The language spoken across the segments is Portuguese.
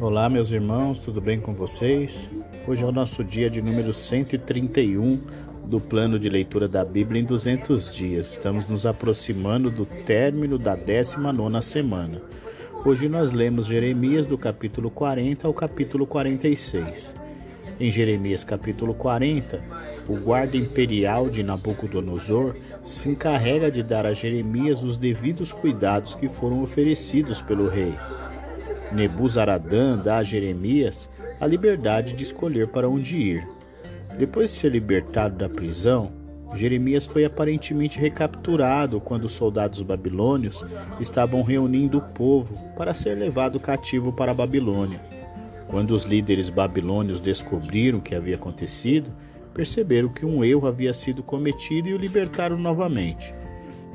Olá, meus irmãos, tudo bem com vocês? Hoje é o nosso dia de número 131 do plano de leitura da Bíblia em 200 dias. Estamos nos aproximando do término da 19 semana. Hoje nós lemos Jeremias do capítulo 40 ao capítulo 46. Em Jeremias capítulo 40, o guarda imperial de Nabucodonosor se encarrega de dar a Jeremias os devidos cuidados que foram oferecidos pelo rei. Nebuzaradã dá a Jeremias a liberdade de escolher para onde ir. Depois de ser libertado da prisão, Jeremias foi aparentemente recapturado quando os soldados babilônios estavam reunindo o povo para ser levado cativo para a Babilônia. Quando os líderes babilônios descobriram o que havia acontecido, perceberam que um erro havia sido cometido e o libertaram novamente.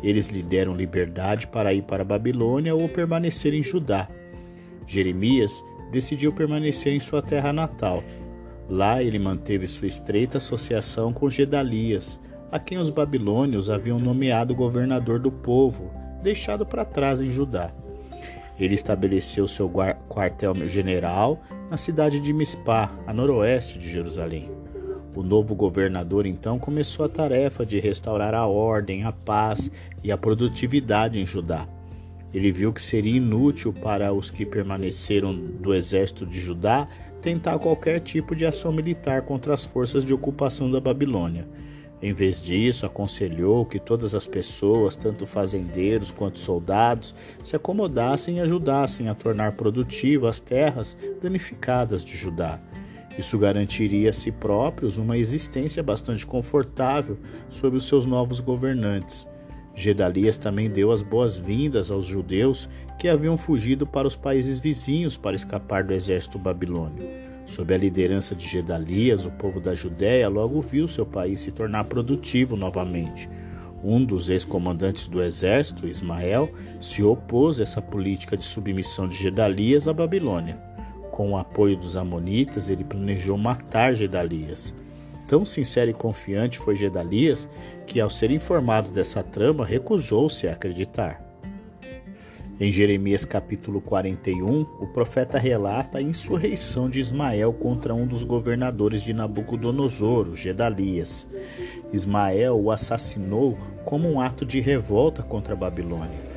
Eles lhe deram liberdade para ir para a Babilônia ou permanecer em Judá. Jeremias decidiu permanecer em sua terra natal. Lá ele manteve sua estreita associação com Gedalias, a quem os babilônios haviam nomeado governador do povo, deixado para trás em Judá. Ele estabeleceu seu quartel-general na cidade de Mispá, a noroeste de Jerusalém. O novo governador então começou a tarefa de restaurar a ordem, a paz e a produtividade em Judá. Ele viu que seria inútil para os que permaneceram do exército de Judá tentar qualquer tipo de ação militar contra as forças de ocupação da Babilônia. Em vez disso, aconselhou que todas as pessoas, tanto fazendeiros quanto soldados, se acomodassem e ajudassem a tornar produtivas as terras danificadas de Judá. Isso garantiria a si próprios uma existência bastante confortável sob os seus novos governantes. Gedalias também deu as boas-vindas aos judeus que haviam fugido para os países vizinhos para escapar do exército babilônio. Sob a liderança de Gedalias, o povo da Judéia logo viu seu país se tornar produtivo novamente. Um dos ex-comandantes do exército, Ismael, se opôs a essa política de submissão de Gedalias à Babilônia. Com o apoio dos amonitas, ele planejou matar Gedalias. Tão sincero e confiante foi Gedalias que, ao ser informado dessa trama, recusou-se a acreditar. Em Jeremias capítulo 41, o profeta relata a insurreição de Ismael contra um dos governadores de Nabucodonosor, Gedalias. Ismael o assassinou como um ato de revolta contra a Babilônia.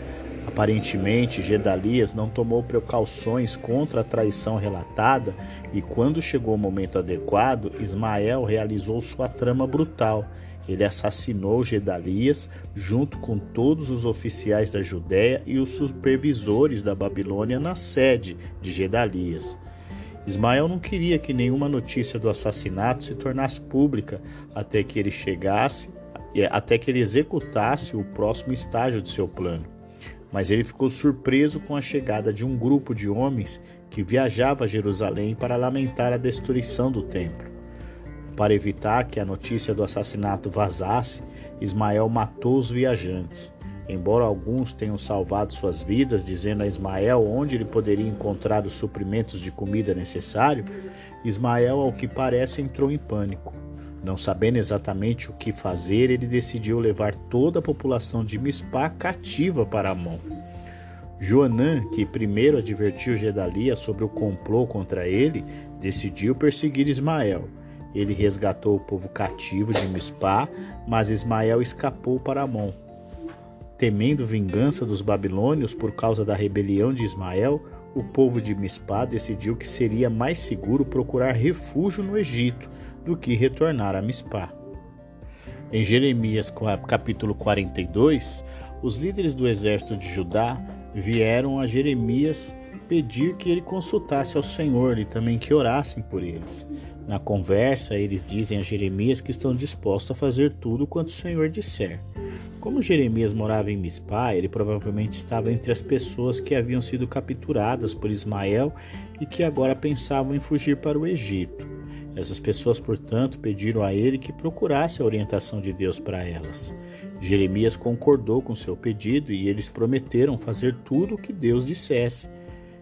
Aparentemente, Gedalias não tomou precauções contra a traição relatada e, quando chegou o momento adequado, Ismael realizou sua trama brutal. Ele assassinou Gedalias junto com todos os oficiais da Judéia e os supervisores da Babilônia na sede de Gedalias. Ismael não queria que nenhuma notícia do assassinato se tornasse pública até que ele chegasse, até que ele executasse o próximo estágio de seu plano mas ele ficou surpreso com a chegada de um grupo de homens que viajava a Jerusalém para lamentar a destruição do templo. Para evitar que a notícia do assassinato vazasse, Ismael matou os viajantes. Embora alguns tenham salvado suas vidas, dizendo a Ismael onde ele poderia encontrar os suprimentos de comida necessário, Ismael, ao que parece, entrou em pânico. Não sabendo exatamente o que fazer, ele decidiu levar toda a população de Mispá cativa para Amon. Joanã, que primeiro advertiu Gedalia sobre o complô contra ele, decidiu perseguir Ismael. Ele resgatou o povo cativo de Mispá, mas Ismael escapou para Amon. Temendo vingança dos babilônios por causa da rebelião de Ismael, o povo de Mispá decidiu que seria mais seguro procurar refúgio no Egito do que retornar a Mispá. Em Jeremias capítulo 42, os líderes do exército de Judá vieram a Jeremias pedir que ele consultasse ao Senhor e também que orassem por eles. Na conversa, eles dizem a Jeremias que estão dispostos a fazer tudo quanto o Senhor disser. Como Jeremias morava em Mispá, ele provavelmente estava entre as pessoas que haviam sido capturadas por Ismael e que agora pensavam em fugir para o Egito. Essas pessoas, portanto, pediram a ele que procurasse a orientação de Deus para elas. Jeremias concordou com seu pedido e eles prometeram fazer tudo o que Deus dissesse,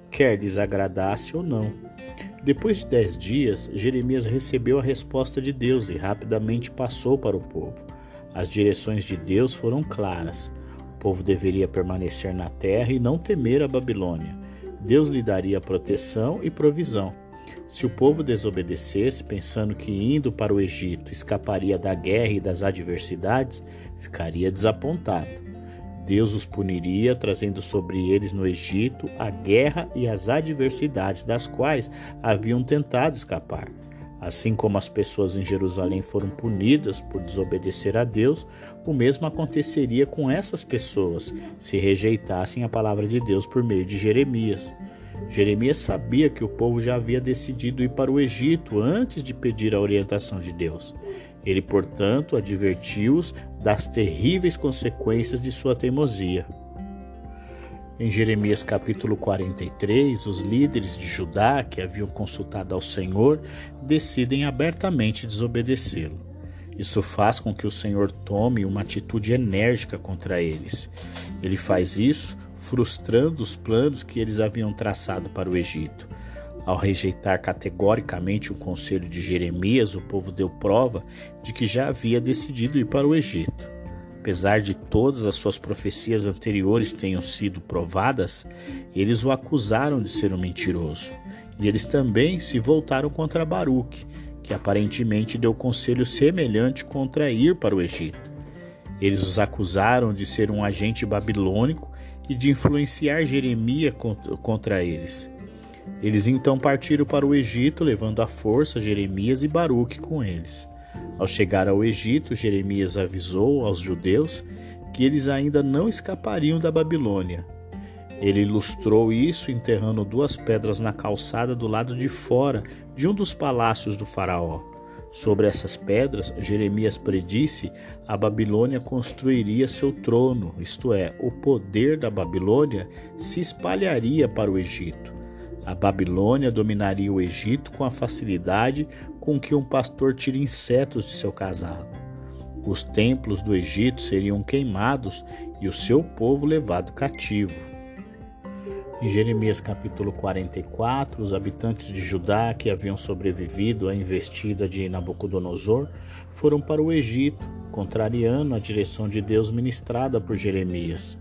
quer lhes agradasse ou não. Depois de dez dias, Jeremias recebeu a resposta de Deus e rapidamente passou para o povo. As direções de Deus foram claras. O povo deveria permanecer na terra e não temer a Babilônia. Deus lhe daria proteção e provisão. Se o povo desobedecesse, pensando que indo para o Egito escaparia da guerra e das adversidades, ficaria desapontado. Deus os puniria, trazendo sobre eles no Egito a guerra e as adversidades das quais haviam tentado escapar. Assim como as pessoas em Jerusalém foram punidas por desobedecer a Deus, o mesmo aconteceria com essas pessoas se rejeitassem a palavra de Deus por meio de Jeremias. Jeremias sabia que o povo já havia decidido ir para o Egito antes de pedir a orientação de Deus. Ele, portanto, advertiu-os das terríveis consequências de sua teimosia. Em Jeremias capítulo 43, os líderes de Judá, que haviam consultado ao Senhor, decidem abertamente desobedecê-lo. Isso faz com que o Senhor tome uma atitude enérgica contra eles. Ele faz isso frustrando os planos que eles haviam traçado para o Egito. Ao rejeitar categoricamente o conselho de Jeremias, o povo deu prova de que já havia decidido ir para o Egito. Apesar de todas as suas profecias anteriores tenham sido provadas, eles o acusaram de ser um mentiroso. E eles também se voltaram contra Baruque, que aparentemente deu conselho semelhante contra ir para o Egito. Eles os acusaram de ser um agente babilônico e de influenciar Jeremias contra eles. Eles então partiram para o Egito, levando à força Jeremias e Baruque com eles. Ao chegar ao Egito, Jeremias avisou aos judeus que eles ainda não escapariam da Babilônia. Ele ilustrou isso enterrando duas pedras na calçada do lado de fora de um dos palácios do Faraó. Sobre essas pedras, Jeremias predisse a Babilônia construiria seu trono, isto é, o poder da Babilônia se espalharia para o Egito. A Babilônia dominaria o Egito com a facilidade com que um pastor tira insetos de seu casaco. Os templos do Egito seriam queimados e o seu povo levado cativo. Em Jeremias capítulo 44, os habitantes de Judá que haviam sobrevivido à investida de Nabucodonosor foram para o Egito, contrariando a direção de Deus ministrada por Jeremias.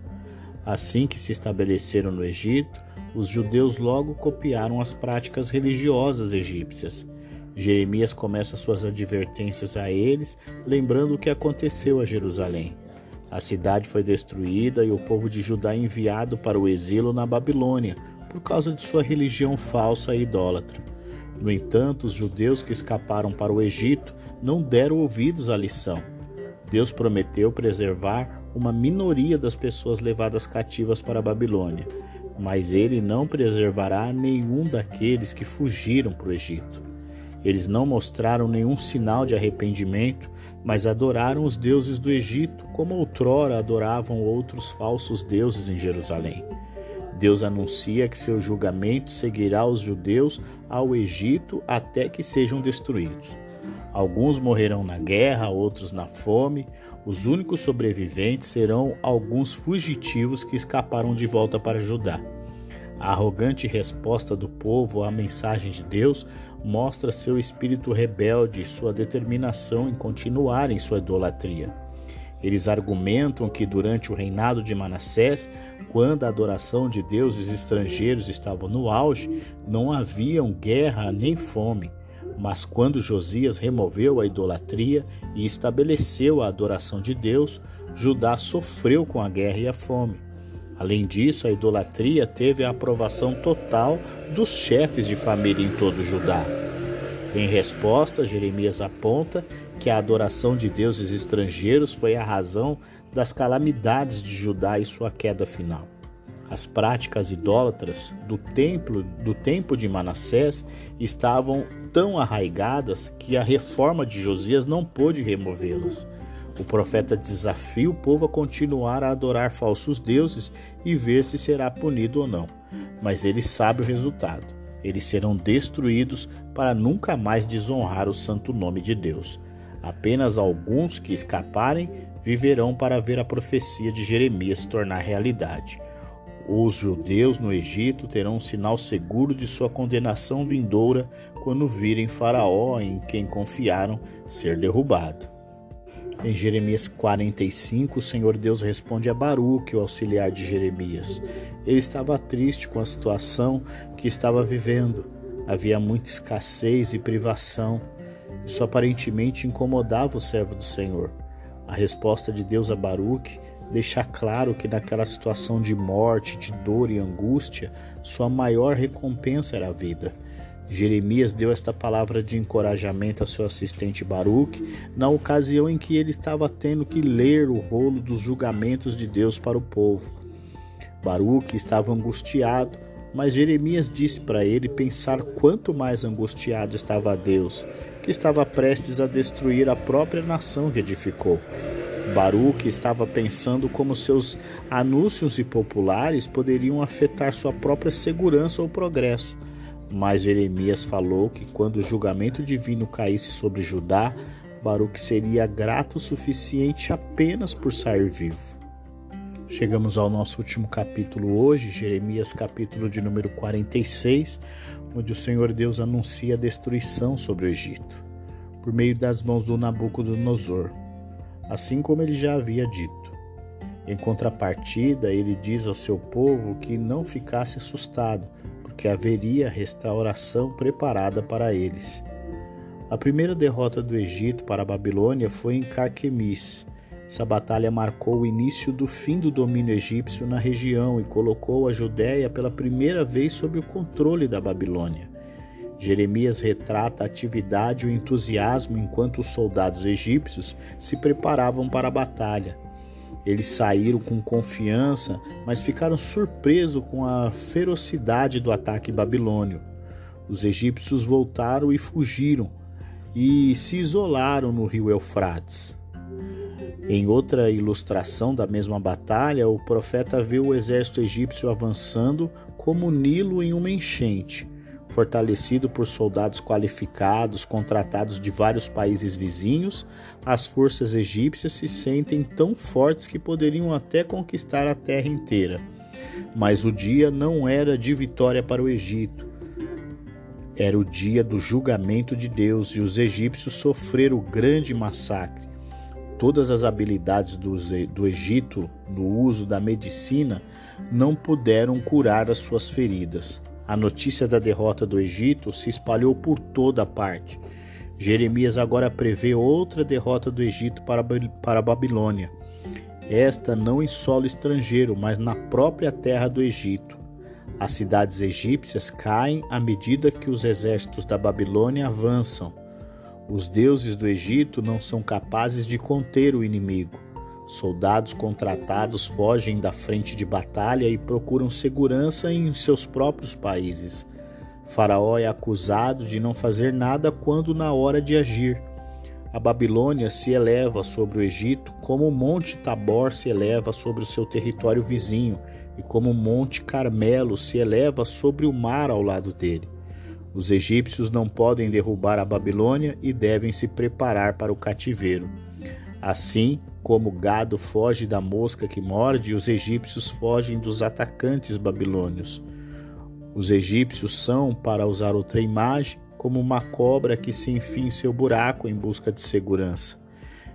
Assim que se estabeleceram no Egito, os judeus logo copiaram as práticas religiosas egípcias. Jeremias começa suas advertências a eles, lembrando o que aconteceu a Jerusalém. A cidade foi destruída e o povo de Judá enviado para o exílio na Babilônia por causa de sua religião falsa e idólatra. No entanto, os judeus que escaparam para o Egito não deram ouvidos à lição. Deus prometeu preservar uma minoria das pessoas levadas cativas para a Babilônia, mas ele não preservará nenhum daqueles que fugiram para o Egito. Eles não mostraram nenhum sinal de arrependimento, mas adoraram os deuses do Egito, como outrora adoravam outros falsos deuses em Jerusalém. Deus anuncia que seu julgamento seguirá os judeus ao Egito até que sejam destruídos. Alguns morrerão na guerra, outros na fome. Os únicos sobreviventes serão alguns fugitivos que escaparam de volta para Judá. A arrogante resposta do povo à mensagem de Deus mostra seu espírito rebelde e sua determinação em continuar em sua idolatria. Eles argumentam que durante o reinado de Manassés, quando a adoração de deuses estrangeiros estava no auge, não haviam guerra nem fome. Mas quando Josias removeu a idolatria e estabeleceu a adoração de Deus, Judá sofreu com a guerra e a fome. Além disso, a idolatria teve a aprovação total dos chefes de família em todo Judá. Em resposta, Jeremias aponta que a adoração de deuses estrangeiros foi a razão das calamidades de Judá e sua queda final. As práticas idólatras do templo do tempo de Manassés estavam tão arraigadas que a reforma de Josias não pôde removê-las. O profeta desafia o povo a continuar a adorar falsos deuses e ver se será punido ou não. Mas ele sabe o resultado. Eles serão destruídos para nunca mais desonrar o santo nome de Deus. Apenas alguns que escaparem viverão para ver a profecia de Jeremias se tornar realidade. Os judeus no Egito terão um sinal seguro de sua condenação vindoura quando virem Faraó, em quem confiaram, ser derrubado. Em Jeremias 45, o Senhor Deus responde a Baruque, o auxiliar de Jeremias. Ele estava triste com a situação que estava vivendo. Havia muita escassez e privação. Isso aparentemente incomodava o servo do Senhor. A resposta de Deus a Baruque deixa claro que naquela situação de morte, de dor e angústia, sua maior recompensa era a vida. Jeremias deu esta palavra de encorajamento a seu assistente Baruque na ocasião em que ele estava tendo que ler o rolo dos julgamentos de Deus para o povo. Baruque estava angustiado, mas Jeremias disse para ele pensar quanto mais angustiado estava Deus, que estava prestes a destruir a própria nação que edificou. Baruque estava pensando como seus anúncios impopulares poderiam afetar sua própria segurança ou progresso. Mas Jeremias falou que quando o julgamento divino caísse sobre Judá, Baruque seria grato o suficiente apenas por sair vivo. Chegamos ao nosso último capítulo hoje, Jeremias, capítulo de número 46, onde o Senhor Deus anuncia a destruição sobre o Egito, por meio das mãos do Nabucodonosor, assim como ele já havia dito. Em contrapartida, ele diz ao seu povo que não ficasse assustado, porque haveria restauração preparada para eles. A primeira derrota do Egito para a Babilônia foi em Carquemis. Essa batalha marcou o início do fim do domínio egípcio na região e colocou a Judéia pela primeira vez sob o controle da Babilônia. Jeremias retrata a atividade e o entusiasmo enquanto os soldados egípcios se preparavam para a batalha. Eles saíram com confiança, mas ficaram surpresos com a ferocidade do ataque babilônio. Os egípcios voltaram e fugiram e se isolaram no rio Eufrates. Em outra ilustração da mesma batalha, o profeta vê o exército egípcio avançando como o Nilo em uma enchente fortalecido por soldados qualificados contratados de vários países vizinhos, as forças egípcias se sentem tão fortes que poderiam até conquistar a terra inteira. Mas o dia não era de vitória para o Egito. Era o dia do julgamento de Deus e os egípcios sofreram o grande massacre. Todas as habilidades do, Egito no uso da medicina não puderam curar as suas feridas. A notícia da derrota do Egito se espalhou por toda parte. Jeremias agora prevê outra derrota do Egito para, para a Babilônia. Esta não em solo estrangeiro, mas na própria terra do Egito. As cidades egípcias caem à medida que os exércitos da Babilônia avançam. Os deuses do Egito não são capazes de conter o inimigo. Soldados contratados fogem da frente de batalha e procuram segurança em seus próprios países. Faraó é acusado de não fazer nada quando na hora de agir. A Babilônia se eleva sobre o Egito como o Monte Tabor se eleva sobre o seu território vizinho e como o Monte Carmelo se eleva sobre o mar ao lado dele. Os egípcios não podem derrubar a Babilônia e devem se preparar para o cativeiro. Assim como o gado foge da mosca que morde, os egípcios fogem dos atacantes babilônios. Os egípcios são, para usar outra imagem, como uma cobra que se enfia em seu buraco em busca de segurança.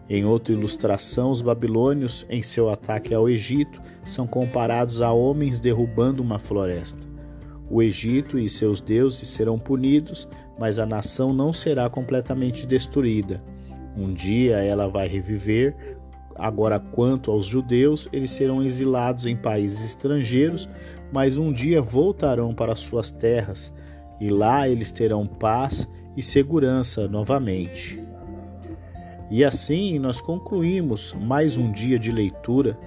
Em outra ilustração, os babilônios, em seu ataque ao Egito, são comparados a homens derrubando uma floresta. O Egito e seus deuses serão punidos, mas a nação não será completamente destruída. Um dia ela vai reviver. Agora, quanto aos judeus, eles serão exilados em países estrangeiros, mas um dia voltarão para suas terras e lá eles terão paz e segurança novamente. E assim nós concluímos mais um dia de leitura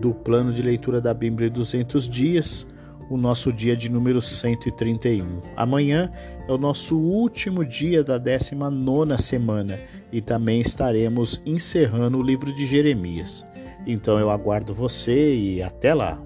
do plano de leitura da Bíblia 200 dias o nosso dia de número 131. Amanhã é o nosso último dia da 19 semana e também estaremos encerrando o livro de Jeremias. Então eu aguardo você e até lá!